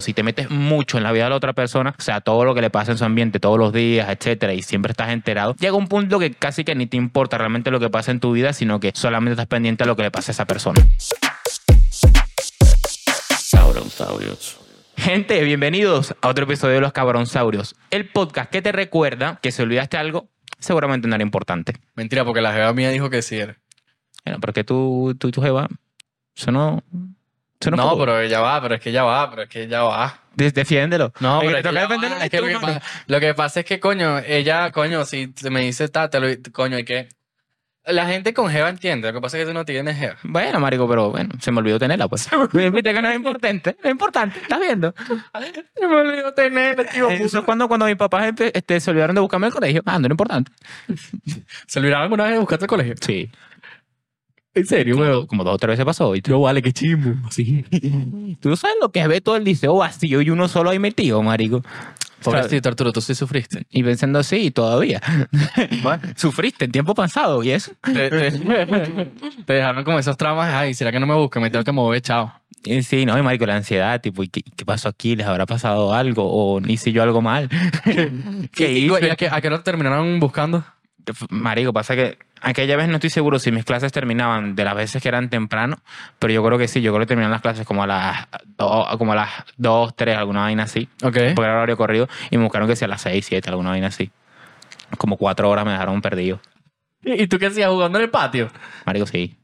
Si te metes mucho en la vida de la otra persona, o sea, todo lo que le pasa en su ambiente todos los días, etcétera, y siempre estás enterado, llega un punto que casi que ni te importa realmente lo que pasa en tu vida, sino que solamente estás pendiente a lo que le pasa a esa persona. Gente, bienvenidos a otro episodio de Los Cabronsaurios, el podcast que te recuerda que si olvidaste algo, seguramente no era importante. Mentira, porque la jeva mía dijo que sí era. Bueno, porque tú, tú y tu jeva, eso no... No, pero ella va, pero es que ella va, pero es que ella va. De- Defiéndelo. No, pero es que, defenderlo va, es que lo, que pasa, lo que pasa es que, coño, ella, coño, si me dice, ta, te lo, coño, y que la gente con jeva entiende. Lo que pasa es que tú no tienes jeva. Bueno, marico, pero bueno, se me olvidó tenerla, pues. Viste que no es importante. No es importante, ¿estás viendo? Se me olvidó tener, tío. Eso es cuando, cuando mis papás empe- este, se olvidaron de buscarme al colegio. Ah, no era importante. ¿Se olvidaron alguna vez de buscarte al colegio? Sí. ¿En serio, Como, como dos o tres veces pasó. Y tú, No vale, qué chimbo. sí. tú sabes lo que es ver todo el liceo vacío y uno solo ahí metido, marico. Pobrecito, Arturo, tú sí sufriste. Y pensando así, todavía. Sufriste en tiempo pasado y eso. Te, te- te dejaron como esos traumas. Ay, ¿será que no me buscan? Me tengo que mover, chao. Y sí, no, y marico, la ansiedad, tipo, ¿y qué, qué pasó aquí? ¿Les habrá pasado algo? ¿O hice yo algo mal? ¿Qué ¿Y, hice? y a, qué, a qué hora terminaron buscando? Marico, pasa que aquella vez no estoy seguro si mis clases terminaban de las veces que eran temprano, pero yo creo que sí, yo creo que terminaron las clases como a las 2, como a las 2, 3, alguna vaina así, Ok. porque era horario corrido, y me buscaron que sea a las 6, 7, alguna vaina así. Como cuatro horas me dejaron perdido. ¿Y, y tú qué hacías jugando en el patio? Marico, sí.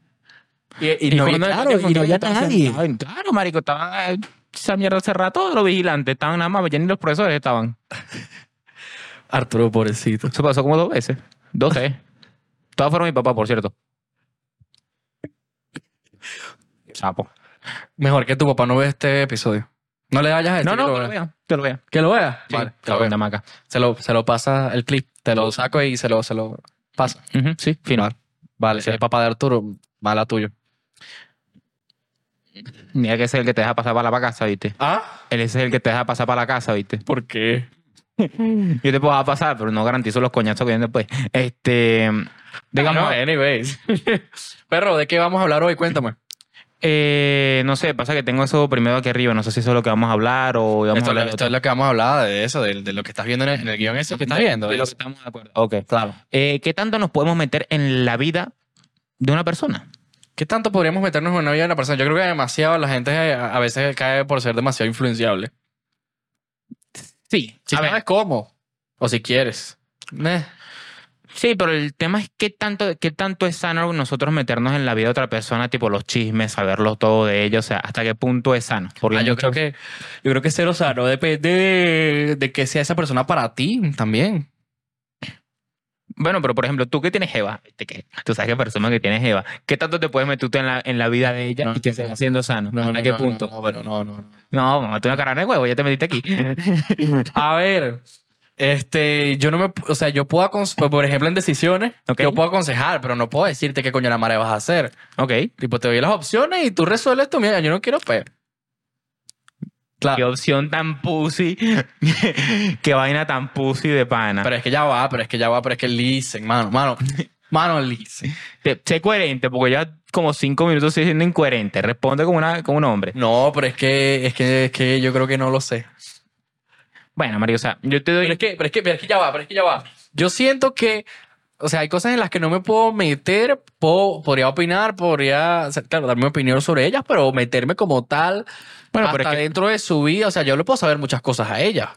Y, y no, el claro, y no había nadie. sentado Claro, marico, estaba esa mierda cerrada, todos los vigilantes estaban nada más, ya ni los profesores estaban. Arturo, pobrecito. Eso pasó como dos veces, dos, tres. Todas fueron mi papá, por cierto. Sapo. Mejor que tu papá no vea este episodio. No le vayas a decir No, no, que que lo vea. que lo vea. Que lo vea. Sí, Vale, que que lo maca. Se lo, se lo pasa el clip. Te lo saco y se lo, se lo pasa. Sí, fino. Vale. Vale, si es papá de Arturo, mala tuyo. Mira que ese es el que te deja pasar para la casa, ¿viste? ¿Ah? Él ese es el que te deja pasar para la casa, ¿viste? ¿Por qué? Yo te puedo pasar, pero no garantizo los coñazos que vienen después. Este, digamos, anyways. Perro, ¿de qué vamos a hablar hoy? Cuéntame. eh, no sé, pasa que tengo eso primero aquí arriba. No sé si eso es lo que vamos a hablar o vamos Esto, a hablar esto es lo que vamos a hablar de eso, de, de lo que estás viendo en el, en el guion ese que estás viendo. De de lo que eso. estamos de acuerdo. Ok. Claro. Eh, ¿Qué tanto nos podemos meter en la vida de una persona? ¿Qué tanto podríamos meternos en una vida de una persona? Yo creo que demasiado la gente a veces cae por ser demasiado influenciable. Sí, Si a ver. sabes cómo. O si quieres. Eh. Sí, pero el tema es qué tanto, qué tanto es sano nosotros meternos en la vida de otra persona, tipo los chismes, saberlo todo de ellos, o sea, hasta qué punto es sano. Porque Ah, yo creo que yo creo que cero sano depende de, de que sea esa persona para ti también. Bueno, pero por ejemplo, tú que tienes Eva, tú sabes que persona que tienes Eva, ¿qué tanto te puedes meter tú en la, en la vida de ella No, y que siga siendo sano? No, ¿Hasta no, qué no, punto? No, no, pero no, no, no. No, mamá, tú una cara de huevo, ya te metiste aquí. A ver, este, yo no me, o sea, yo puedo, acons- por ejemplo, en decisiones, Ok. yo puedo aconsejar, pero no puedo decirte qué coño la madre vas a hacer. ok. Tipo, te doy las opciones y tú resuelves tu mierda. Yo no quiero pe. Qué Claro. opción tan pussy. Qué vaina tan pussy de pana. Pero es que ya va, pero es que ya va, pero es que listen, mano, mano, mano, listen. Te- sé coherente, porque ya como cinco minutos estoy siendo incoherente. Responde como, una, como un hombre. No, pero es que, es que, es que yo creo que no lo sé. Bueno, Mario, o sea, yo te doy. Pero es que, pero es que, pero es que ya va, pero es que ya va. Yo siento que, o sea, hay cosas en las que no me puedo meter, puedo, podría opinar, podría, o sea, claro, dar mi opinión sobre ellas, pero meterme como tal, Bueno, hasta pero es que- dentro de su vida, o sea, yo le puedo saber muchas cosas a ella.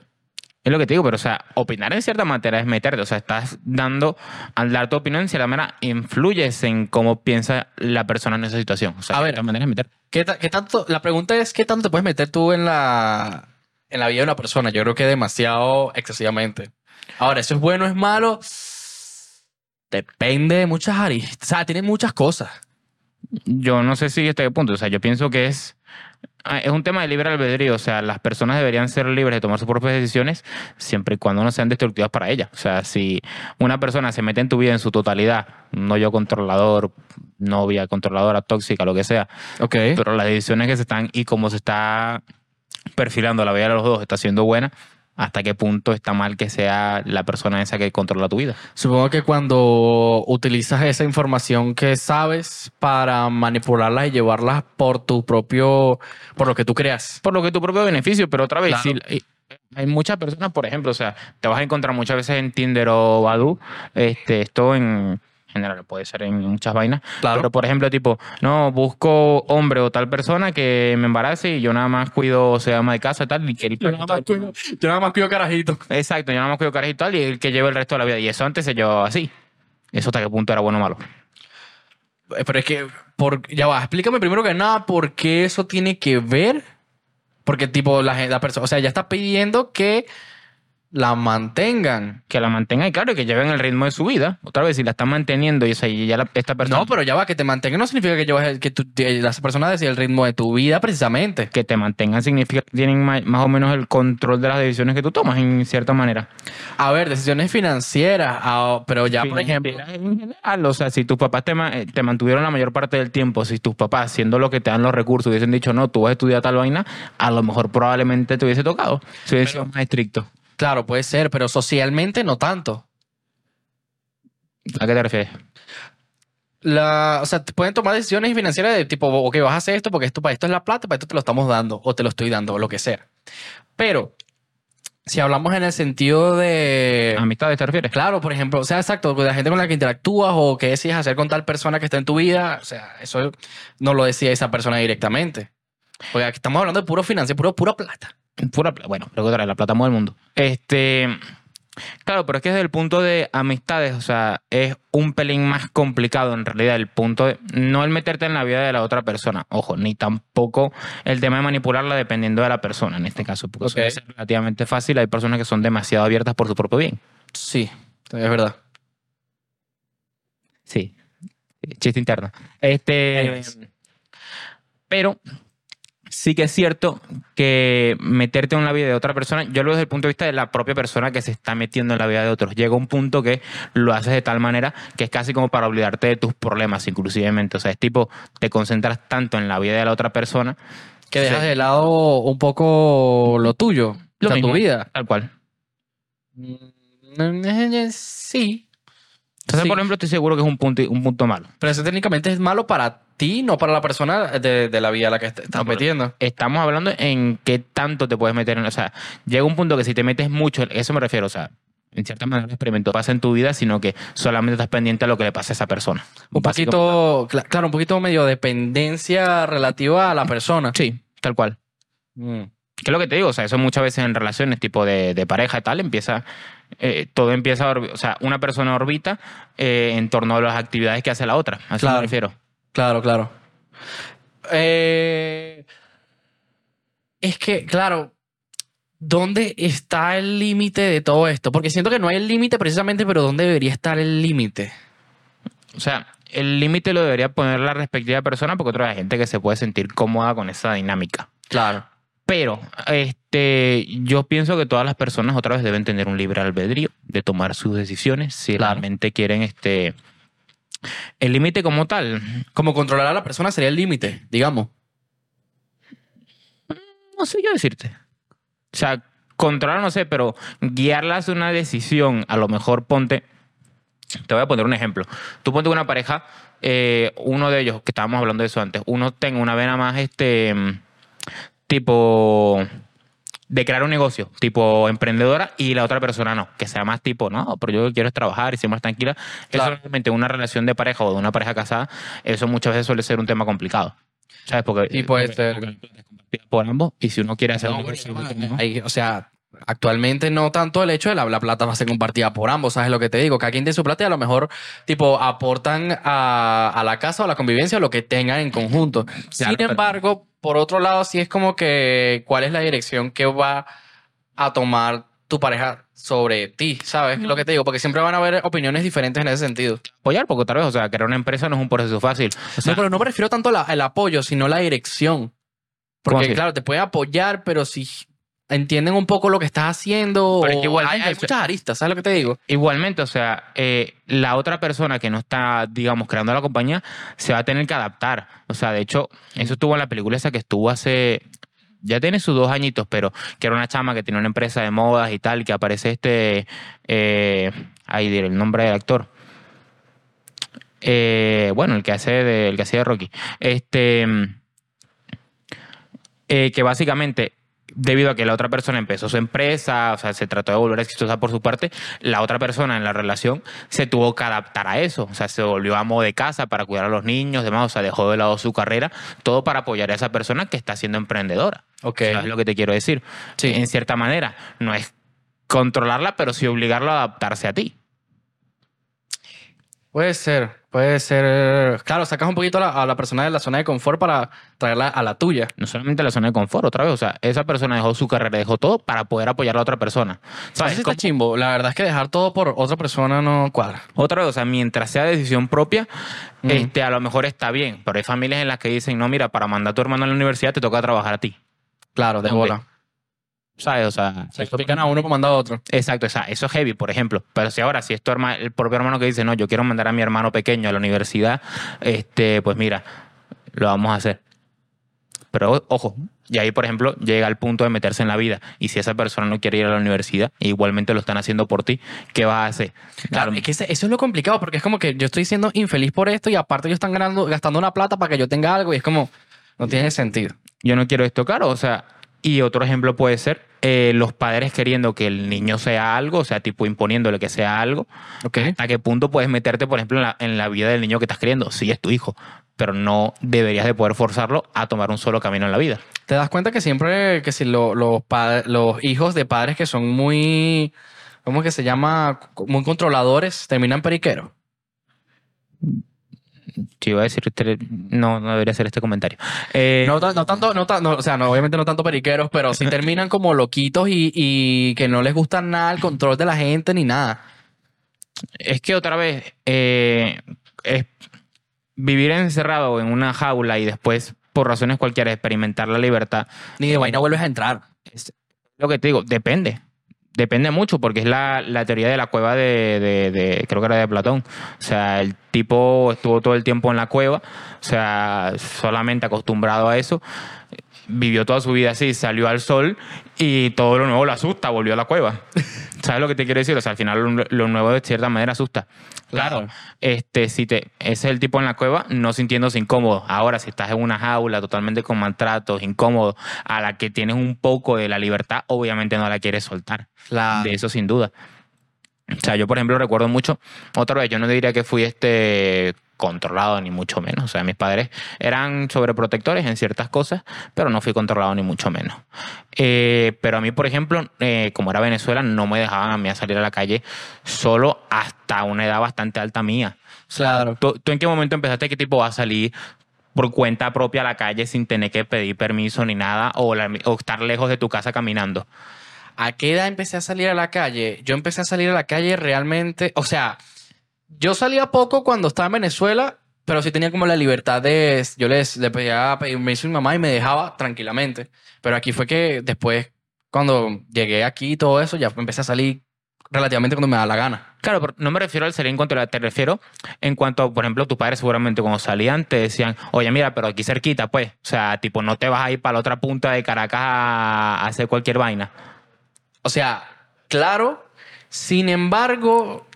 Es lo que te digo, pero o sea, opinar en cierta manera es meterte. O sea, estás dando, al dar tu opinión, en cierta manera, influyes en cómo piensa la persona en esa situación. O sea, A de ver. cierta manera es meter. ¿Qué, ta- qué tanto, la pregunta es, ¿qué tanto te puedes meter tú en la, en la vida de una persona? Yo creo que demasiado excesivamente. Ahora, ¿eso es bueno o es malo? Depende de muchas aristas. O sea, tiene muchas cosas. Yo no sé si hasta qué punto. O sea, yo pienso que es, ah, es un tema de libre albedrío. O sea, las personas deberían ser libres de tomar sus propias decisiones siempre y cuando no sean destructivas para ellas. O sea, si una persona se mete en tu vida en su totalidad, no yo controlador, novia controladora, tóxica, lo que sea, Ok. pero las decisiones que se están y cómo se está perfilando la vida de los dos está siendo buena, hasta qué punto está mal que sea la persona esa que controla tu vida. Supongo que cuando utilizas esa información que sabes para manipularlas y llevarlas por tu propio, por lo que tú creas. Por lo que tu propio beneficio, pero otra vez, Claro. si- hay- muchas personas, por ejemplo, o sea, te vas a encontrar muchas veces en Tinder o Badoo, este, esto en general puede ser en muchas vainas, Claro. pero por ejemplo, tipo, no, busco hombre o tal persona que me embarace y yo nada más cuido, se llama de casa y tal, y que él Yo nada más cuido, yo nada más cuido carajito. Exacto, yo nada más cuido carajito y tal, y el que lleve el resto de la vida. Y eso antes se llevaba así. Eso hasta qué punto era bueno o malo. Eh, Pero es que, por, ya va, explícame primero que nada por qué eso tiene que ver. Porque, tipo, la, la persona, o sea, ya está pidiendo que la mantengan. Que la mantenga y claro, y que lleven el ritmo de su vida. Otra vez, si la están manteniendo y, esa, y ya la- esta persona No, pero ya va, que te mantengan no significa que llevas el- que tú, que las personas deciden el ritmo de tu vida precisamente. que te mantengan significa que tienen ma- más, o menos el control de las decisiones que tú tomas en cierta manera. A ver, decisiones financieras, pero ya, por ejemplo, En general, o sea, si tus papás te, eh, te mantuvieron la mayor parte del tiempo, si tus papás, siendo lo que te dan los recursos, hubiesen dicho, no, tú vas a estudiar tal vaina, a lo mejor probablemente te hubiese tocado. Si hubiese sido más estricto. Claro, puede ser, pero socialmente no tanto. ¿A qué te refieres? La, o sea, te pueden tomar decisiones financieras de tipo, ok, vas a hacer esto porque esto, para esto es la plata, para esto te lo estamos dando o te lo estoy dando o lo que sea. Pero, si hablamos en el sentido de... ¿Amistades te refieres? Claro, por ejemplo, o sea, exacto, con la gente con la que interactúas o qué decides hacer con tal persona que está en tu vida, o sea, eso no lo decía esa persona directamente. Porque aquí estamos hablando de puro financiero, puro, pura plata. Pura bueno, creo que la plata mueve el mundo. Este, claro, pero es que desde el punto de amistades, o sea, es un pelín más complicado en realidad el punto de no el meterte en la vida de la otra persona, ojo, ni tampoco el tema de manipularla dependiendo de la persona en este caso, porque Ok. suele ser relativamente fácil, hay personas que son demasiado abiertas por su propio bien. Sí, es verdad. Sí, chiste interno. Este, pero sí que es cierto que meterte en la vida de otra persona, yo lo veo desde el punto de vista de la propia persona que se está metiendo en la vida de otros. Llega un punto que lo haces de tal manera que es casi como para olvidarte de tus problemas, inclusivemente. O sea, es tipo, te concentras tanto en la vida de la otra persona Que dejas Sí. de lado un poco lo tuyo, Lo o sea, tu mismo. vida. Tal cual. Mm, Sí. Entonces, Sí. por ejemplo, estoy seguro que es un punto, un punto malo. Pero eso técnicamente es malo para ti, no para la persona de, de la vida a la que estás No, metiendo. Estamos hablando en qué tanto te puedes meter en... O sea, llega un punto que si te metes mucho, eso me refiero, o sea, en cierta manera el experimento pasa en tu vida, sino que solamente estás pendiente a lo que le pasa a esa persona. Un poquito, cla- claro, un poquito medio dependencia relativa a la persona. Sí, tal cual. Mm. ¿Qué es lo que te digo? O sea, eso muchas veces en relaciones tipo de, de pareja y tal, empieza, eh, todo empieza, a o sea, una persona orbita eh, en torno a las actividades que hace la otra. A eso Claro. me refiero. Claro, claro. Eh, es que, claro, ¿dónde está el límite de todo esto? Porque siento que no hay el límite precisamente, pero ¿dónde debería estar el límite? O sea, el límite lo debería poner la respectiva persona porque otra vez hay gente que se puede sentir cómoda con esa dinámica. Claro. Pero este, yo pienso que todas las personas otra vez deben tener un libre albedrío de tomar sus decisiones si Claro. realmente quieren este el límite como tal. Como controlar a la persona sería el límite, digamos. No sé yo decirte. O sea, controlar no sé, pero guiarla una decisión, a lo mejor ponte te voy a poner un ejemplo. Tú ponte una pareja, eh, uno de ellos, que estábamos hablando de eso antes, uno tenga una vena más este mm, tipo de crear un negocio, tipo emprendedora, y la otra persona no, que sea más tipo, no, pero yo lo que quiero es trabajar y ser más tranquila. Claro. Eso realmente una relación de pareja o de una pareja casada, eso muchas veces suele ser un tema complicado. ¿Sabes? Porque, Y puede porque- ser. porque por ambos, y si uno quiere hacer No, un negocio, no. hay- o sea, actualmente no tanto el hecho de la, la plata va a ser compartida por ambos, ¿sabes lo que te digo? Cada quien tiene su plata y a lo mejor, tipo, aportan a, a la casa o a la convivencia o lo que tengan en conjunto. Sin pero- embargo, por otro lado, sí es como que, ¿cuál es la dirección que va a tomar tu pareja sobre ti? ¿Sabes lo que te digo? Porque siempre van a haber opiniones diferentes en ese sentido. apoyar, porque otra vez, o sea, crear una empresa no es un proceso fácil. O sea, no, pero no me refiero tanto al apoyo, sino la dirección. ¿Cómo Porque, claro, te pueden apoyar, pero si entienden un poco lo que estás haciendo, Pero es que hay, sea- muchas aristas, ¿sabes lo que te digo? Igualmente, o sea, eh, la otra persona que no está, digamos, creando la compañía, se va a tener que adaptar. O sea, de hecho, eso estuvo en la película esa que estuvo hace, ya tiene sus dos añitos, pero que era una chama que tiene una empresa de modas y tal, que aparece este, eh, ahí diré el nombre del actor. Eh, bueno, el que hace de, el que hacía de Rocky. Este, eh, que básicamente debido a que la otra persona empezó su empresa, o sea, se trató de volver exitosa por su parte, la otra persona en la relación se tuvo que adaptar a eso, o sea, se volvió amo de casa para cuidar a los niños, demás, o sea, dejó de lado su carrera, todo para apoyar a esa persona que está siendo emprendedora. Ok. ¿Sabes lo que te quiero decir? Sí. En cierta manera, no es controlarla, pero sí obligarla a adaptarse a ti. Puede ser, puede ser. Claro, sacas un poquito a la, a la persona de la zona de confort para traerla a la tuya. No solamente la zona de confort, otra vez, o sea, esa persona dejó su carrera, dejó todo para poder apoyar a la otra persona. ¿Sabes? Está chimbo. La verdad es que dejar todo por otra persona no cuadra. Otra vez, o sea, mientras sea decisión propia, Mm. este, a lo mejor está bien, pero hay familias en las que dicen, no, mira, para mandar a tu hermano a la universidad te toca trabajar a ti. Claro, de bola. ¿Sabes? O sea, Se pican a uno para mandar a otro. Exacto, o sea, eso es heavy, por ejemplo. Pero si ahora, si es tu herma- el propio hermano que dice, no, yo quiero mandar a mi hermano pequeño a la universidad, este, pues mira, lo vamos a hacer. Pero ojo, y ahí, por ejemplo, llega al punto de meterse en la vida. Y si esa persona no quiere ir a la universidad, igualmente lo están haciendo por ti, ¿qué vas a hacer? Claro, es que eso es lo complicado porque es como que yo estoy siendo infeliz por esto y aparte ellos están ganando, gastando una plata para que yo tenga algo y es como, no tiene sentido. yo no quiero esto caro, o sea, y otro ejemplo puede ser eh, los padres queriendo que el niño sea algo, o sea, tipo imponiéndole que sea algo, Ok. ¿hasta qué punto puedes meterte, por ejemplo, en la, en la vida del niño que estás criando? Sí, es tu hijo, pero no deberías de poder forzarlo a tomar un solo camino en la vida. Te das cuenta que siempre, que si lo- los, los hijos de padres que son muy, ¿cómo es que se llama? Muy controladores, terminan periqueros. Iba a decir, no, no debería hacer este comentario. Eh, No, no tanto, no, no, o sea, no, obviamente no tanto periqueros, pero sí terminan como loquitos y, y que no les gusta nada el control de la gente ni nada. Es que otra vez, eh, es vivir encerrado en una jaula y después, por razones cualquiera, experimentar la libertad, Ni de vaina vuelves a entrar. es lo que te digo, depende. Depende mucho porque es la, la teoría de la cueva de, de- de- creo que era de Platón. O sea, el tipo estuvo todo el tiempo en la cueva, o sea, solamente acostumbrado a eso. Vivió toda su vida así, salió al sol y todo lo nuevo lo asusta, volvió a la cueva. ¿Sabes lo que te quiero decir? O sea, al final lo, lo nuevo de cierta manera asusta. Claro. Este, si te, ese es el tipo en la cueva, no sintiéndose incómodo. Ahora, si estás en una jaula totalmente con maltratos, incómodo, a la que tienes un poco de la libertad, obviamente no la quieres soltar. Claro. De eso sin duda. O sea, yo por ejemplo recuerdo mucho, otra vez, yo no diría que fui este controlado ni mucho menos. O sea, mis padres eran sobreprotectores en ciertas cosas, pero no fui controlado ni mucho menos. Eh, pero a mí, por ejemplo, eh, como era Venezuela, no me dejaban a mí a salir a la calle solo hasta una edad bastante alta mía. Claro. ¿Tú, tú en qué momento empezaste qué tipo vas a salir por cuenta propia a la calle sin tener que pedir permiso ni nada o, la- o estar lejos de tu casa caminando? ¿A qué edad empecé a salir a la calle? Yo empecé a salir a la calle realmente, o sea, yo salía poco cuando estaba en Venezuela, pero sí tenía como la libertad de, yo les, le pedía permiso a mi mamá y me dejaba tranquilamente. Pero aquí fue que después, cuando llegué aquí y todo eso, ya empecé a salir relativamente cuando me da la gana. Claro, pero no me refiero al salir en cuanto a te refiero en cuanto, por ejemplo, tus padres seguramente cuando salían te decían, oye, mira, pero aquí cerquita, pues. O sea, tipo, no te vas a ir para la otra punta de Caracas a hacer cualquier vaina. O sea, claro, sin embargo,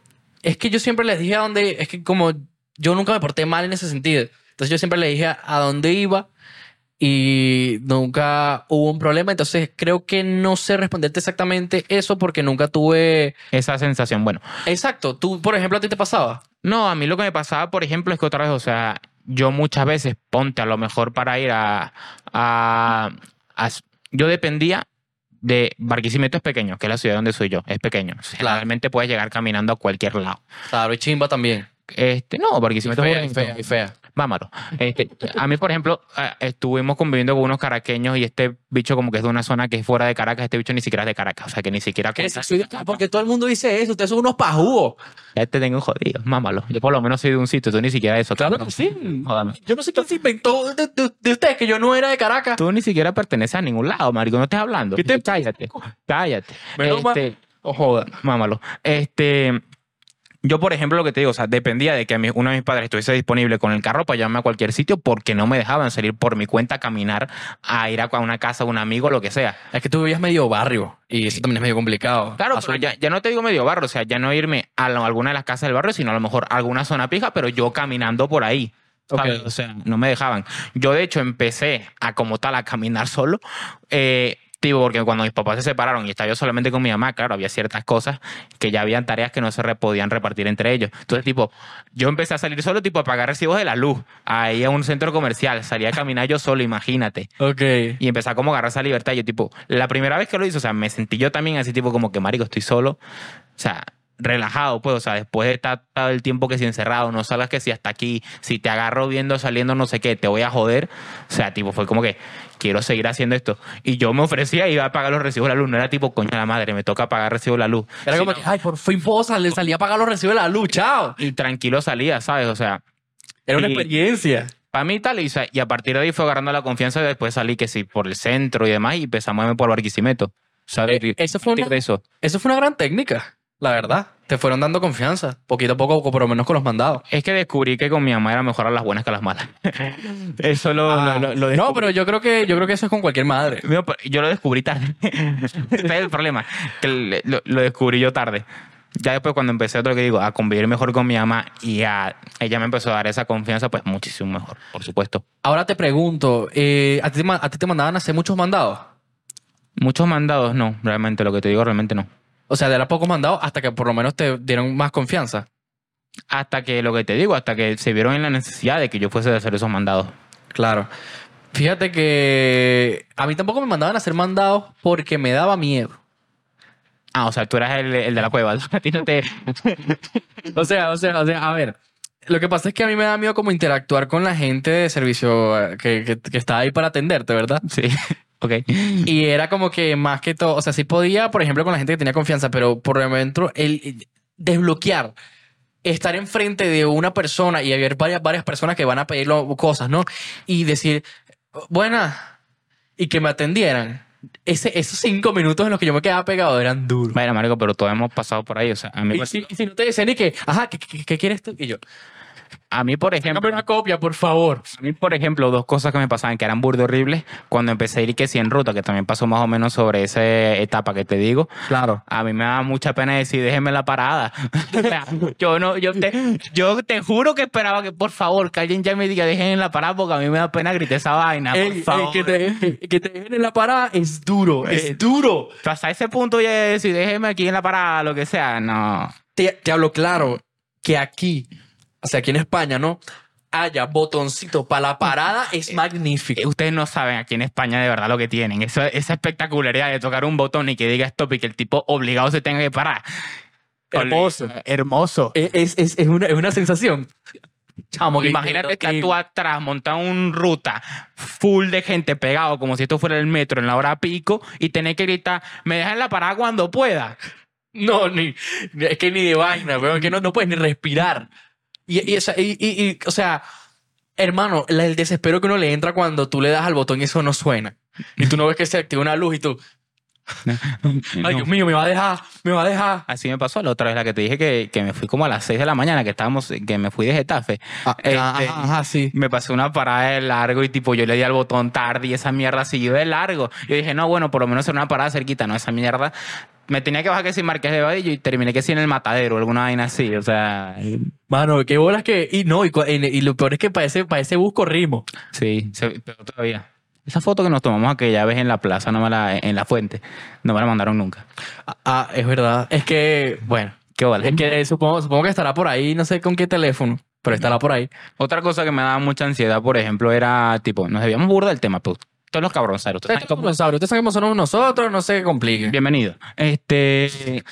es que yo siempre les dije a dónde, es que como yo nunca me porté mal en ese sentido, entonces yo siempre les dije a dónde iba y nunca hubo un problema, entonces creo que no sé responderte exactamente eso porque nunca tuve... Esa sensación, bueno. Exacto, tú, por ejemplo, a ti te pasaba. No, a mí lo que me pasaba, por ejemplo, es que otra vez, o sea, yo muchas veces, ponte a lo mejor para ir a... a- a- yo dependía de Barquisimeto es pequeño, que es la ciudad donde soy yo, es pequeño. Generalmente puedes llegar caminando a cualquier lado. Claro, y chimba también. Este, no, Barquisimeto es Fea, y bonito. fea, y fea. Vámonos. Este, a mí, por ejemplo, eh, estuvimos conviviendo con unos caraqueños y este bicho como que es de una zona que es fuera de Caracas, este bicho ni siquiera es de Caracas, o sea que ni siquiera... Acá, Porque todo el mundo dice eso, ustedes son unos pajúos. Ya te tengo jodido, mámalo. Yo por lo menos soy de un sitio, tú ni siquiera eso. Claro que sí. Jódame. Yo no sé quién se inventó de, de- de ustedes que yo no era de Caracas. Tú ni siquiera perteneces a ningún lado, marico, no estés hablando. ¿Qué te- Cállate, cállate. Menos mal- Este, joda. mámalo. Este, Yo, por ejemplo, lo que te digo, o sea, dependía de que uno de mis padres estuviese disponible con el carro para llevarme a cualquier sitio porque no me dejaban salir por mi cuenta a caminar a ir a una casa de un amigo, lo que sea. Es que tú vivías medio barrio y eso también es medio complicado. Claro, pero ya, ya no te digo medio barrio, o sea, ya no irme a la- alguna de las casas del barrio, sino a lo mejor a alguna zona pija, pero yo caminando por ahí. O sea, no me dejaban. Yo, de hecho, empecé a como tal a caminar solo. Eh, tipo, porque cuando mis papás se separaron y estaba yo solamente con mi mamá, claro, había ciertas cosas que ya habían tareas que no se re- podían repartir entre ellos. Entonces, tipo, yo empecé a salir solo, tipo, a pagar recibos de la luz, ahí a un centro comercial. Salía a caminar yo solo, imagínate. Ok. Y empecé a como agarrar esa libertad. Yo, tipo, la primera vez que lo hice, o sea, me sentí yo también así, tipo, como que, marico, estoy solo. O sea, relajado, pues, o sea, después de estar todo el tiempo que si encerrado, no sabes que si hasta aquí, si te agarro viendo, saliendo, no sé qué, te voy a joder. O sea, tipo, fue como que quiero seguir haciendo esto. Y yo me ofrecía y iba a pagar los recibos de la luz. No era tipo, coño, la madre, me toca pagar recibo de la luz. Era como que, ay, por fin puedo salir, salí a pagar los recibos de la luz, chao. y tranquilo salía, ¿sabes? O sea, Era una Y- experiencia. para mí tal, y, a partir de ahí fue agarrando la confianza y después salí que sí, por el centro y demás, y empecé a moverme por Barquisimeto. ¿Sabes? Eh, eso fue una- eso. Eso fue una gran técnica, la verdad. Te fueron dando confianza, poquito a poco, por lo menos con los mandados. Es que descubrí que con mi mamá era mejor a las buenas que a las malas. Eso lo, Ah, lo- lo- lo no, pero yo creo que yo creo que eso es con cualquier madre. No, pero Yo lo descubrí tarde. Ese es el problema. Que lo, lo descubrí yo tarde. Ya después cuando empecé, otro que digo, a convivir mejor con mi mamá y a, ella me empezó a dar esa confianza, pues muchísimo mejor, por supuesto. Ahora te pregunto, eh, ¿a, ti ¿a ti te mandaban a hacer muchos mandados? Muchos mandados, no, realmente, lo que te digo, realmente no. O sea, de era pocos mandados hasta que por lo menos te dieron más confianza. Hasta que, lo que te digo, hasta que se vieron en la necesidad de que yo fuese de hacer esos mandados. Claro. Fíjate que a mí tampoco me mandaban a hacer mandados porque me daba miedo. Ah, o sea, tú eras el, el de la cueva. A ti no te... O sea, o sea, o sea, a ver. Lo que pasa es que a mí me da miedo como interactuar con la gente de servicio eh, que, que, que está ahí para atenderte, ¿verdad? Sí, ok. Y era como que más que todo, o sea, sí podía, por ejemplo, con la gente que tenía confianza, pero por dentro, el el desbloquear, estar enfrente de una persona y haber varias, varias personas que van a pedirlo cosas, ¿no? Y decir, buena, y que me atendieran. Ese, esos cinco minutos en los que yo me quedaba pegado eran duros. Bueno, Marico, pero todos hemos pasado por ahí. O sea, a mí, Y si, y si no te dicen ni que, ajá, ¿qué, qué, qué quieres tú? Y yo, a mí, por ejemplo, una copia, por favor. A mí, por ejemplo, dos cosas que me pasaban que eran burde horribles cuando empecé a ir que sí en ruta, que también pasó más o menos sobre esa etapa que te digo. Claro. A mí me da mucha pena decir, déjeme la parada. O sea, yo no, yo te, yo te juro que esperaba que por favor que alguien ya me diga, dejen la parada porque a mí me da pena gritar esa vaina, por ey, favor. que, te, que te dejen en la parada es duro, es duro. Hasta ese punto ya de decir, déjeme aquí en la parada, lo que sea, no. te, te hablo claro que aquí, o sea, aquí en España, ¿no? Haya botoncito para la parada es magnífico. Eh, Ustedes no saben aquí en España de verdad lo que tienen. Esa, esa espectacularidad de tocar un botón y que diga stop y que el tipo obligado se tenga que parar. Hermoso. Hermoso. Es, es, es, es una, es una sensación. Chamo, que- Imagínate que- estar tú atrás, montado en un ruta full de gente pegado, como si esto fuera el metro en la hora pico, y tener que gritar, me dejan la parada cuando pueda. No, ni, es que ni de vaina, weón, que no, no puedes ni respirar. Y, y, o sea, y- y- o sea, hermano, el desespero que uno le entra cuando tú le das al botón y eso no suena. Y tú no ves que se activa una luz y tú, ay, Dios mío, me va a dejar, me va a dejar. Así me pasó la otra vez, la que te dije que, que me fui como a las 6 de la mañana, que estábamos, que me fui de Getafe. Este, ajá, ajá, sí. Me pasé una parada de largo y tipo yo le di al botón tarde y esa mierda siguió de largo. Yo dije, no, bueno, por lo menos era una parada cerquita, no esa mierda. Me tenía que bajar que sin Marqués de Vadillo y terminé que sí en el matadero, alguna vaina así, o sea, Mano, qué bolas que. Y no, y, y- lo peor es que para ese, para ese bus corrimos. sí, se- pero todavía. Esa foto que nos tomamos aquella vez en la plaza, no me la, en la fuente, no me la mandaron nunca. Ah, Ah, es verdad. Es que, bueno, Qué vale. es que supongo, supongo que estará por ahí, no sé con qué teléfono, pero estará por ahí. Otra cosa que me daba mucha ansiedad, por ejemplo, era tipo, nos debíamos burda del tema, pero todos los cabronceros. ¿tú sabes Ustedes cómo? saben, ustedes saben cómo somos nosotros, no se compliquen. Bienvenido. Este,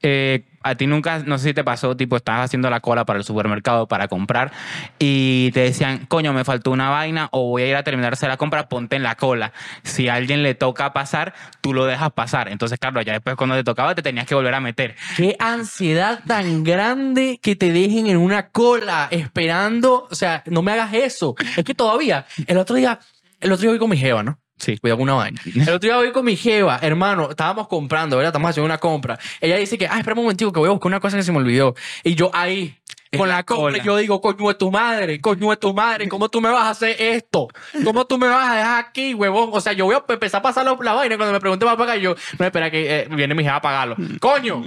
eh, a ti nunca, no sé si te pasó, tipo, estabas haciendo la cola para el supermercado para comprar y te decían, coño, me faltó una vaina o voy a ir a terminarse la compra, ponte en la cola. Si a alguien le toca pasar, tú lo dejas pasar. Entonces, claro, ya después cuando te tocaba te tenías que volver a meter. Qué ansiedad tan grande que te dejen en una cola esperando. O sea, no me hagas eso. Es que todavía, el otro día, el otro día voy con mi jeva, ¿no? Sí. Cuidado con una vaina. El otro día voy con mi jeva, hermano, estábamos comprando, ¿verdad? Estamos haciendo una compra. Ella dice que, ay, espera un momentico que voy a buscar una cosa que se me olvidó. Y yo ahí, con la la compra, yo digo, coño de tu madre, coño de tu madre, ¿cómo tú me vas a hacer esto? ¿Cómo tú me vas a dejar aquí, huevón? O sea, yo voy a empezar a pasar la, la vaina cuando me pregunte para pagar, yo, no, espera que eh, viene mi jeva a pagarlo. ¡Coño!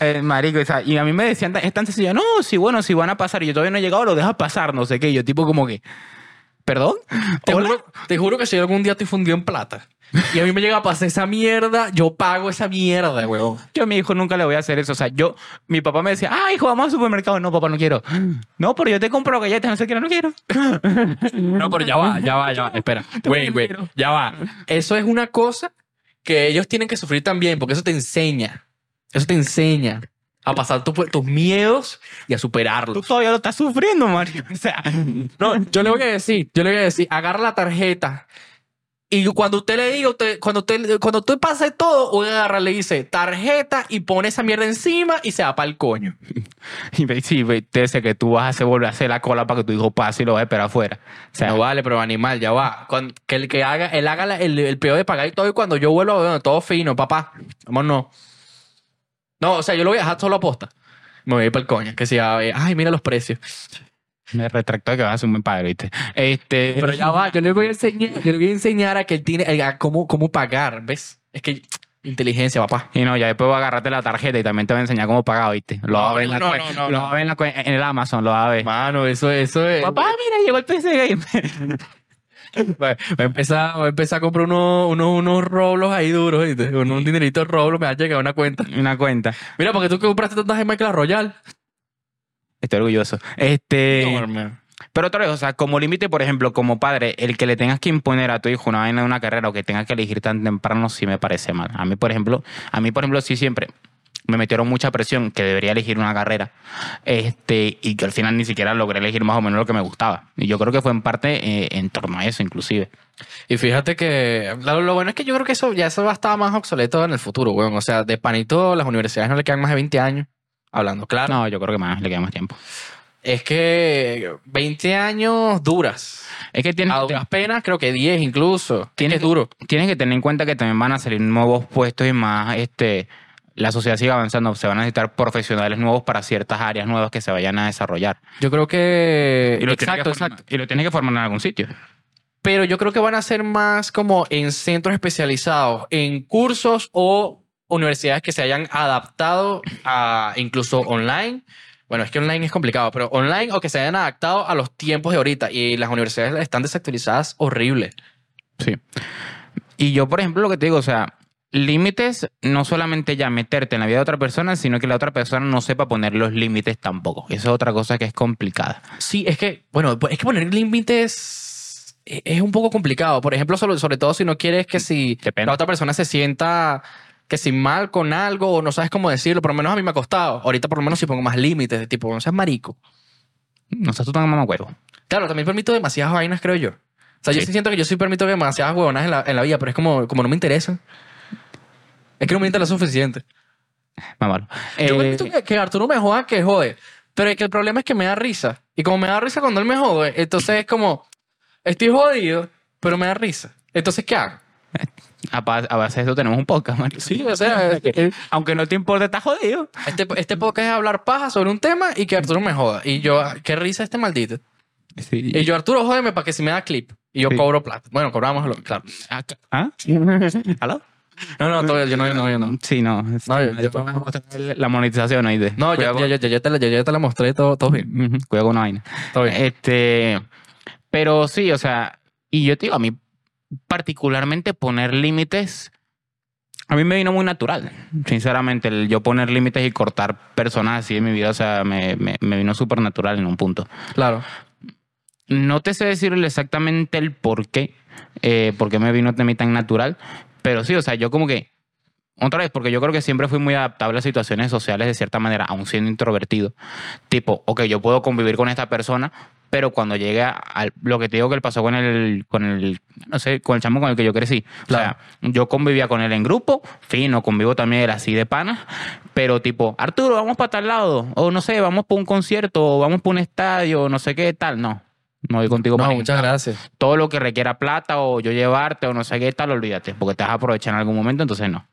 Eh, marico, o sea, y a mí me decían, es tan sencillo, no, sí, bueno, si van a pasar y yo todavía no he llegado, lo dejas pasar, no sé qué. Yo tipo como que, ¿perdón? Te juro, te juro que si algún día estoy fundido en plata y a mí me llega a pasar esa mierda, yo pago esa mierda, huevón. Yo a mi hijo nunca le voy a hacer eso. O sea, yo, mi papá me decía, ah, hijo, vamos al supermercado. No, papá, no quiero. No, pero yo te compro galletas, no sé qué, no quiero. No, pero ya va, ya va, ya va. Espera. Güey, güey, ya va. Eso es una cosa que ellos tienen que sufrir también, porque eso te enseña. Eso te enseña a pasar tu- tus miedos y a Tú superarlos. todavía lo estás sufriendo, Mario. O sea, No, yo le voy a decir, yo le voy a decir, agarra la tarjeta. Y cuando usted le diga, usted, cuando usted, cuando usted pase todo, usted agarra, le dice tarjeta y pone esa mierda encima y se va para el coño. y sí, te dice que tú vas a hacer, volver a hacer la cola para que tu hijo pase y lo vas a esperar afuera. O sea, no vale, pero animal, ya va. Cuando- que el que haga, él haga la- el, el peor de pagar y todo. Y cuando yo vuelvo, bueno, todo fino, papá. Vamos, no. O sea, yo lo voy a dejar solo a posta. Me voy a ir para el coño. Que si, ay, mira los precios. me retracto de que vas a ser un buen padre, ¿viste? Este, Pero ya va, yo le voy a enseñar, yo le voy a enseñar a que él tiene, a cómo, cómo pagar, ¿ves? Es que inteligencia, papá. Y no, ya después voy a agarrarte la tarjeta y también te voy a enseñar cómo pagar, ¿viste? Lo vas a ver en la no, no, no, lo vas a ver en, la en el Amazon, lo vas a ver. Mano, eso, eso es. Papá, mira, llegó el PC Game. Voy a empezar, a empezar a comprar unos, unos, unos roblos ahí duros, un dinerito de roblos me va a llegar una cuenta. Una cuenta. Mira, porque tú compraste tantas gemas Clash Royale. Estoy orgulloso. Este, No, pero otra vez, o sea, como límite, por ejemplo, como padre, el que le tengas que imponer a tu hijo una vaina de una carrera o que tengas que elegir tan temprano sí me parece mal. A mí, por ejemplo, a mí, por ejemplo, sí siempre me metieron mucha presión que debería elegir una carrera este y que al final ni siquiera logré elegir más o menos lo que me gustaba. Y yo creo que fue en parte eh, en torno a eso, inclusive. Y fíjate que lo, lo bueno es que yo creo que eso ya eso va a estar más obsoleto en el futuro, weón. O sea, de panito las universidades no le quedan más de 20 años. Hablando claro. No, yo creo que más le queda más tiempo. Es que 20 años duras. Es que tienes, A duras penas creo que 10 incluso. Tienes Tienes duro. tienes que tener en cuenta que también van a salir nuevos puestos y más, este, la sociedad sigue avanzando, se van a necesitar profesionales nuevos para ciertas áreas nuevas que se vayan a desarrollar. Yo creo que... Y lo, tienes exacto, que formar- exacto. y lo tienes que formar en algún sitio. Pero yo creo que van a ser más como en centros especializados, en cursos o universidades que se hayan adaptado a incluso online. Bueno, es que online es complicado, pero online o que se hayan adaptado a los tiempos de ahorita. Y las universidades están desactualizadas horrible. Sí. Y yo, por ejemplo, lo que te digo, o sea, límites no solamente ya meterte en la vida de otra persona, sino que la otra persona no sepa poner los límites tampoco. Esa es otra cosa que es complicada. Sí, es que, bueno, es que poner límites e- es un poco complicado. Por ejemplo, sobre, sobre todo si no quieres que si Depende. la otra persona se sienta que si mal con algo o no sabes cómo decirlo, por lo menos a mí me ha costado. Ahorita por lo menos si pongo más límites, de tipo, no seas marico. No seas tú tan mamacuevo. Claro, también permito demasiadas vainas, creo yo. O sea, yo Sí. sí siento que yo sí permito demasiadas huevonas en la, en la vida, pero es como, como no me interesan. Es que no me interesa suficiente. Mamalo. Yo Eh, que, que Arturo me joda, que jode. Pero es que el problema es que me da risa. Y como me da risa cuando él me jode, entonces es como, estoy jodido, pero me da risa. Entonces, ¿qué hago? a, ba- a base de eso tenemos un podcast, Mario. Sí, o sea, eh, Aunque no te importe, estás jodido. este, este podcast es hablar paja sobre un tema y que Arturo me joda. Y yo, ah, qué risa este maldito. Sí. Y yo, Arturo, jódeme para que si me da clip. Y yo Sí. cobro plata. Bueno, cobramos, claro. ¿Ah? ¿Aló? No, no, todavía yo no, yo no, yo no. Sí, no. No, yo- a mostrar la monetización ahí de. No, ya, ya, ya te la, ya te la mostré todo, todo bien. Cuidado con una vaina. Todo bien. Este, pero sí, o sea, y yo te digo, a mí particularmente poner límites, a mí me vino muy natural, sinceramente, el yo poner límites y cortar personas así en mi vida, o sea, me, me, me vino súper natural en un punto. Claro. No te sé decirle exactamente el por qué, eh, por qué me vino de mí tan natural, pero sí, o sea, yo como que, otra vez, porque yo creo que siempre fui muy adaptable a situaciones sociales de cierta manera, aún siendo introvertido. Tipo, ok, yo puedo convivir con esta persona, pero cuando llegue a, lo que te digo que pasó con el, con el, no sé, con el chamo con el que yo crecí. O sea, yo convivía con él en grupo, fino, convivo también era así de panas, pero tipo, Arturo, vamos para tal lado, o no sé, vamos para un concierto, o vamos para un estadio, o no sé qué tal, no. No voy contigo No, para muchas gracias. Todo lo que requiera plata o yo llevarte o no sé qué tal, olvídate, porque te vas a aprovechar en algún momento, entonces no.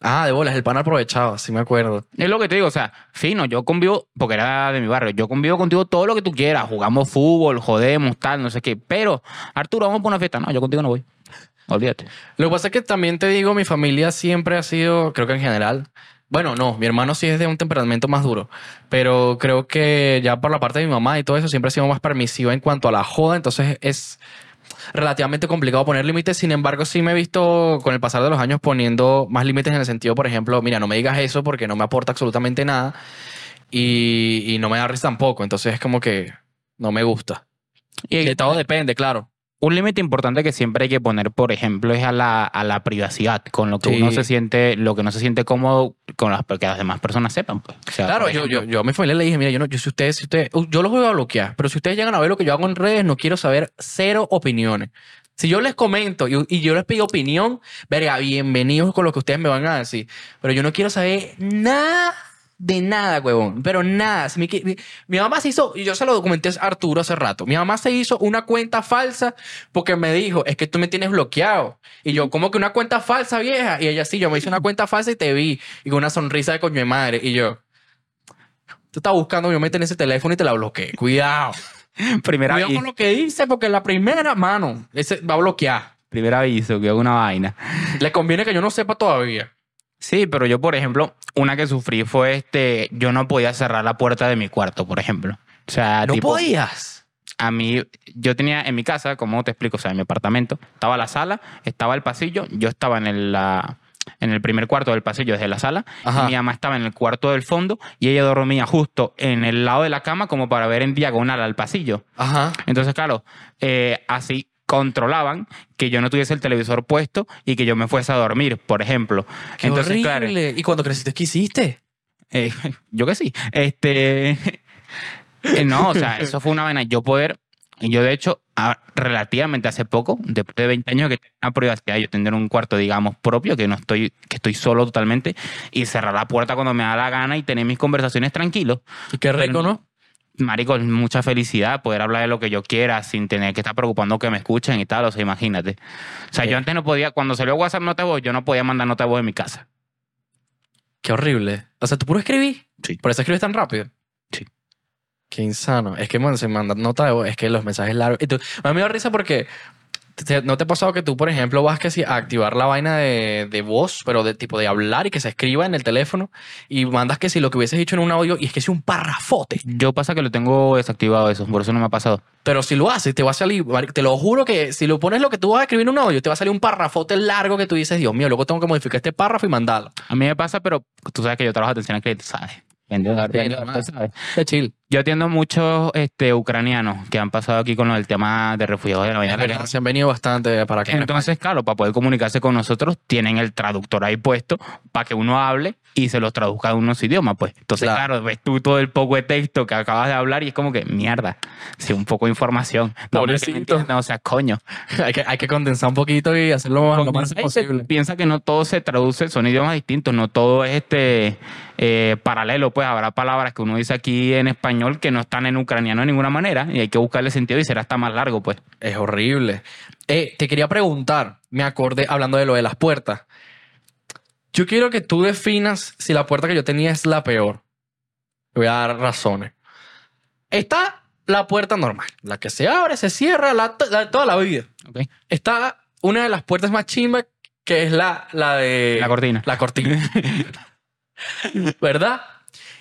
Ah, de bolas, el pan aprovechado, sí me acuerdo. Es lo que te digo, o sea, fino, yo convivo, porque era de mi barrio, yo convivo contigo todo lo que tú quieras, jugamos fútbol, jodemos, tal, no sé qué, pero Arturo, vamos por una fiesta, no, yo contigo no voy. Olvídate. Lo que pasa es que también te digo, mi familia siempre ha sido, creo que en general, bueno, no, mi hermano sí es de un temperamento más duro, pero creo que ya por la parte de mi mamá y todo eso siempre ha sido más permisiva en cuanto a la joda, entonces es relativamente complicado poner límites, sin embargo sí me he visto con el pasar de los años poniendo más límites en el sentido, por ejemplo, mira, no me digas eso porque no me aporta absolutamente nada y, y no me da risa tampoco, entonces es como que no me gusta. Y De todo depende, claro. Un límite importante que siempre hay que poner, por ejemplo, es a la, a la privacidad, con lo que Sí. uno se siente, lo que no se siente cómodo con las que las demás personas sepan. Pues. O sea, Claro, por yo, ejemplo, yo, yo a mi familia le dije, mira, yo no, yo si ustedes, si ustedes, yo los voy a bloquear, pero si ustedes llegan a ver lo que yo hago en redes, no quiero saber cero opiniones. Si yo les comento y, y yo les pido opinión, verga, bienvenidos con lo que ustedes me van a decir. Pero yo no quiero saber nada de nada, huevón. Pero nada. Mi, mi, mi mamá se hizo, y yo se lo documenté a Arturo hace rato, mi mamá se hizo una cuenta falsa porque me dijo, es que tú me tienes bloqueado. Y yo, ¿cómo que una cuenta falsa, vieja? Y ella, sí, yo me hice una cuenta falsa y te vi. Y con una sonrisa de coño de madre. Y yo, tú estás buscando, yo meter en ese teléfono y te la bloqueé. Cuidado. primer, Cuidado con lo que dice porque la primera mano, ese va a bloquear. primer aviso, que hago una vaina. Le conviene que yo no sepa todavía. Sí, pero yo, por ejemplo, una que sufrí fue este, yo no podía cerrar la puerta de mi cuarto, por ejemplo. O sea, No tipo, podías. a mí, yo tenía en mi casa, como te explico, o sea, en mi apartamento, estaba la sala, estaba el pasillo, yo estaba en el, la- en el primer cuarto del pasillo desde la sala, Ajá. mi mamá estaba en el cuarto del fondo y ella dormía justo en el lado de la cama como para ver en diagonal al pasillo. Ajá. Entonces, claro, eh, así controlaban que yo no tuviese el televisor puesto y que yo me fuese a dormir, por ejemplo. Qué Entonces, claro. ¿Y cuando creciste qué hiciste? eh, yo que sí. Este. eh, no, o sea, eso fue una vaina. Yo poder. y Yo, de hecho, a- relativamente hace poco, después de 20 años que tengo una privacidad, yo tener un cuarto, digamos, propio, que no estoy, que estoy solo totalmente, y cerrar la puerta cuando me da la gana y tener mis conversaciones tranquilos. Y qué rico, Pero- ¿no? Marico, es mucha felicidad poder hablar de lo que yo quiera sin tener que estar preocupando que me escuchen y tal. O sea, imagínate. O sea, Sí. yo antes no podía, cuando salió WhatsApp nota voz, yo no podía mandar nota de voz en mi casa. Qué horrible. O sea, ¿tú puro escribí? Sí. ¿Por eso escribes tan rápido? Sí. Qué insano. Es que, man, se manda nota de voz. Es que los mensajes largos. Y tú, a mí me da risa porque... te- ¿No te ha pasado que tú, por ejemplo, vas que sí, a activar la vaina de, de voz, pero de tipo de hablar y que se escriba en el teléfono y mandas que si lo que hubieses dicho en un audio y es que es un parrafote? Yo pasa que lo tengo desactivado eso, por eso no me ha pasado. Pero si lo haces, te va a salir, te lo juro que si lo pones lo que tú vas a escribir en un audio, te va a salir un parrafote largo que tú dices, Dios mío, luego tengo que modificar este párrafo y mandarlo. A mí me pasa, pero tú sabes que yo trabajo atención al cliente, ¿sabes? Vendedor, Sí, normal. ¿sabes? Qué chill. Yo atiendo muchos este, ucranianos que han pasado aquí con el tema de refugiados de la vaina de la guerra. Se han venido bastante para acá. Entonces, claro, para poder comunicarse con nosotros, tienen el traductor ahí puesto para que uno hable y se los traduzca a unos idiomas, pues. Entonces, Claro. claro. ves tú todo el poco de texto que acabas de hablar y es como que, mierda, sí, un poco de información. No, Pobrecito. entiendan, o sea, coño. hay, que, hay que condensar un poquito y hacerlo lo más posible. Piensa que no todo se traduce, son idiomas distintos, no todo es este eh, paralelo, pues habrá palabras que uno dice aquí en español que no están en ucraniano de ninguna manera y hay que buscarle sentido y será hasta más largo, pues. Es horrible. Eh, te quería preguntar, me acordé hablando de lo de las puertas. Yo quiero que tú definas si la puerta que yo tenía es la peor. Te voy a dar razones. Está la puerta normal, la que se abre, se cierra, la, la toda la vida. ¿ok? Está una de las puertas más chimbas, que es la, la de... La cortina. La cortina. ¿Verdad?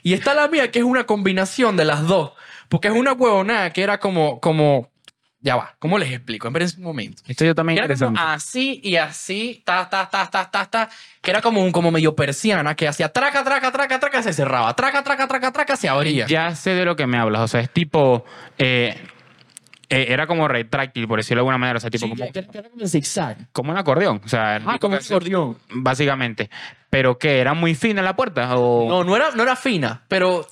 Y está la mía, que es una combinación de las dos. Porque es una huevonada que era como, como, ya va, ¿cómo les explico? Espérense un momento. Esto yo también Que era como interesante. así y así, ta, ta, ta, ta, ta, ta, que era como un como medio persiana que hacía traca, traca, traca, traca, se cerraba, traca, traca, traca, traca, se abría. Ya sé de lo que me hablas, o sea, es tipo... eh, eh, era como retráctil, por decirlo de alguna manera, o sea, tipo Sí, como, que que zigzag. como un acordeón, o sea, Ah, como un acordeón. básicamente. Pero que era muy fina la puerta o No, no era, no era fina, pero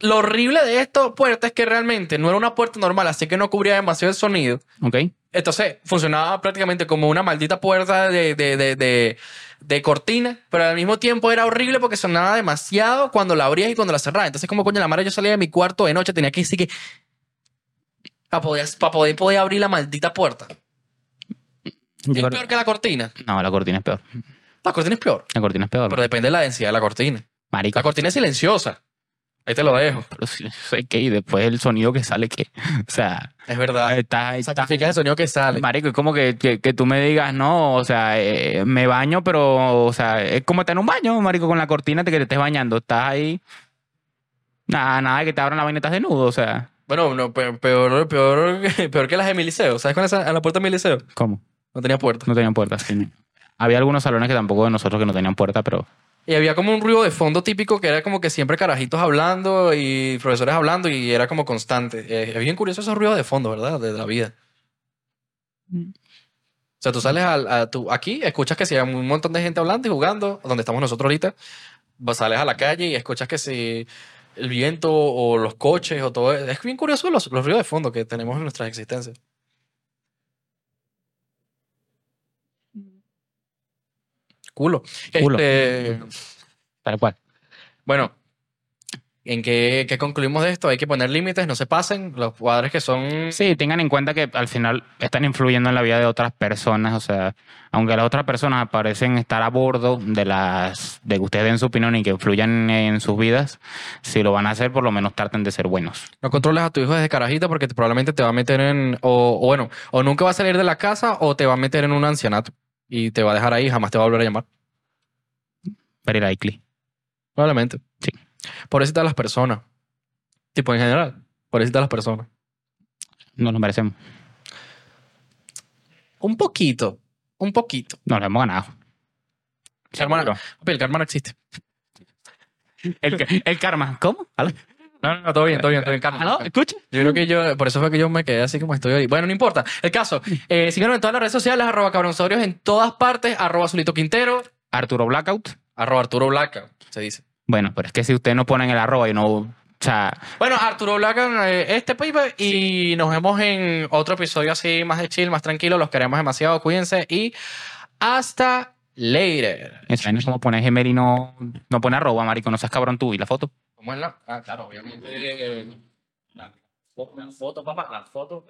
lo horrible de esta puerta es que realmente no era una puerta normal, así que no cubría demasiado el sonido. ¿ok? Entonces funcionaba prácticamente como una maldita puerta de, de, de, de, de cortina, pero al mismo tiempo era horrible porque sonaba demasiado cuando la abrías y cuando la cerrabas. Entonces, como coño la madre, yo salía de mi cuarto de noche, tenía que decir que. Para poder, para poder, poder abrir la maldita puerta. Yo Es peor que la cortina. No, la cortina es peor. La cortina es peor. La cortina es peor. Pero depende de la densidad de la cortina. Marico. La cortina es silenciosa. Ahí te lo dejo. Pero sí, sé que y después el sonido que sale que. O sea, Es verdad. está, está, Sacrificas el sonido que sale. Marico, es como que, que, que tú me digas, no, o sea, eh, me baño, pero, o sea, es como estar en un baño, Marico, con la cortina de que te estés bañando. Estás ahí. Nada, nada, de que te abran la vaina y estás desnudo, o sea. Bueno, no, pe- peor, peor, peor que las de mi liceo. ¿Sabes es esa- a la puerta de mi liceo? ¿Cómo? No tenía puerta. No tenían puertas. sí. Había algunos salones que tampoco de nosotros que no tenían puerta, pero. Y había como un ruido de fondo típico que era como que siempre carajitos hablando y profesores hablando y era como constante. Eh, es bien curioso esos ruidos de fondo, ¿verdad? De, la vida. O sea, tú sales al- a, tu, aquí, escuchas que si hay un montón de gente hablando y jugando, donde estamos nosotros ahorita, vas- sales a la calle y escuchas que si el viento o los coches o todo. Es bien curioso los, los ruidos de fondo que tenemos en nuestras existencias. Culo. Culo. Este, Tal cual. bueno, ¿en qué, qué concluimos de esto? Hay que poner límites, no se pasen. Los cuadros que son... Sí, tengan en cuenta que al final están influyendo en la vida de otras personas. O sea, aunque las otras personas parecen estar a bordo de las de que ustedes den su opinión y que influyan en sus vidas, si lo van a hacer, por lo menos traten de ser buenos. No controles a tu hijo desde carajita porque te- probablemente te va a meter en... O, o bueno, o nunca va a salir de la casa o te va a meter en un ancianato. Y te va a dejar ahí y jamás te va a volver a llamar. Very likely. Probablemente. Sí. Pobrecita las personas. Tipo en general. Pobrecita las personas. Nos lo merecemos. Un poquito. Un poquito. Nos lo hemos ganado. Karma, papi, el karma no existe. El, el karma. ¿Cómo? No, no, no, todo bien, todo bien, todo bien. Karma. ¿Aló? ¿Escucha? Yo creo que yo, por eso fue que yo me quedé así como estoy hoy. Bueno, no importa. El caso, eh, síganos en todas las redes sociales, arroba cabronsaurios en todas partes, arroba Zulito Quintero, Arturo Blackout. arroba Arturo Blaca, se dice. Bueno, pero es que si ustedes no ponen el arroba y no. O sea, Bueno, Arturo Blaca, eh, este paper, y nos vemos en otro episodio así más de chill, más tranquilo. Los queremos demasiado, cuídense y hasta later. es como poner Gemer y no, no pone arroba, marico. No seas cabrón tú. ¿Y la foto? ¿Cómo es la? Ah, claro, obviamente. eh, La foto, la foto, papá, la foto.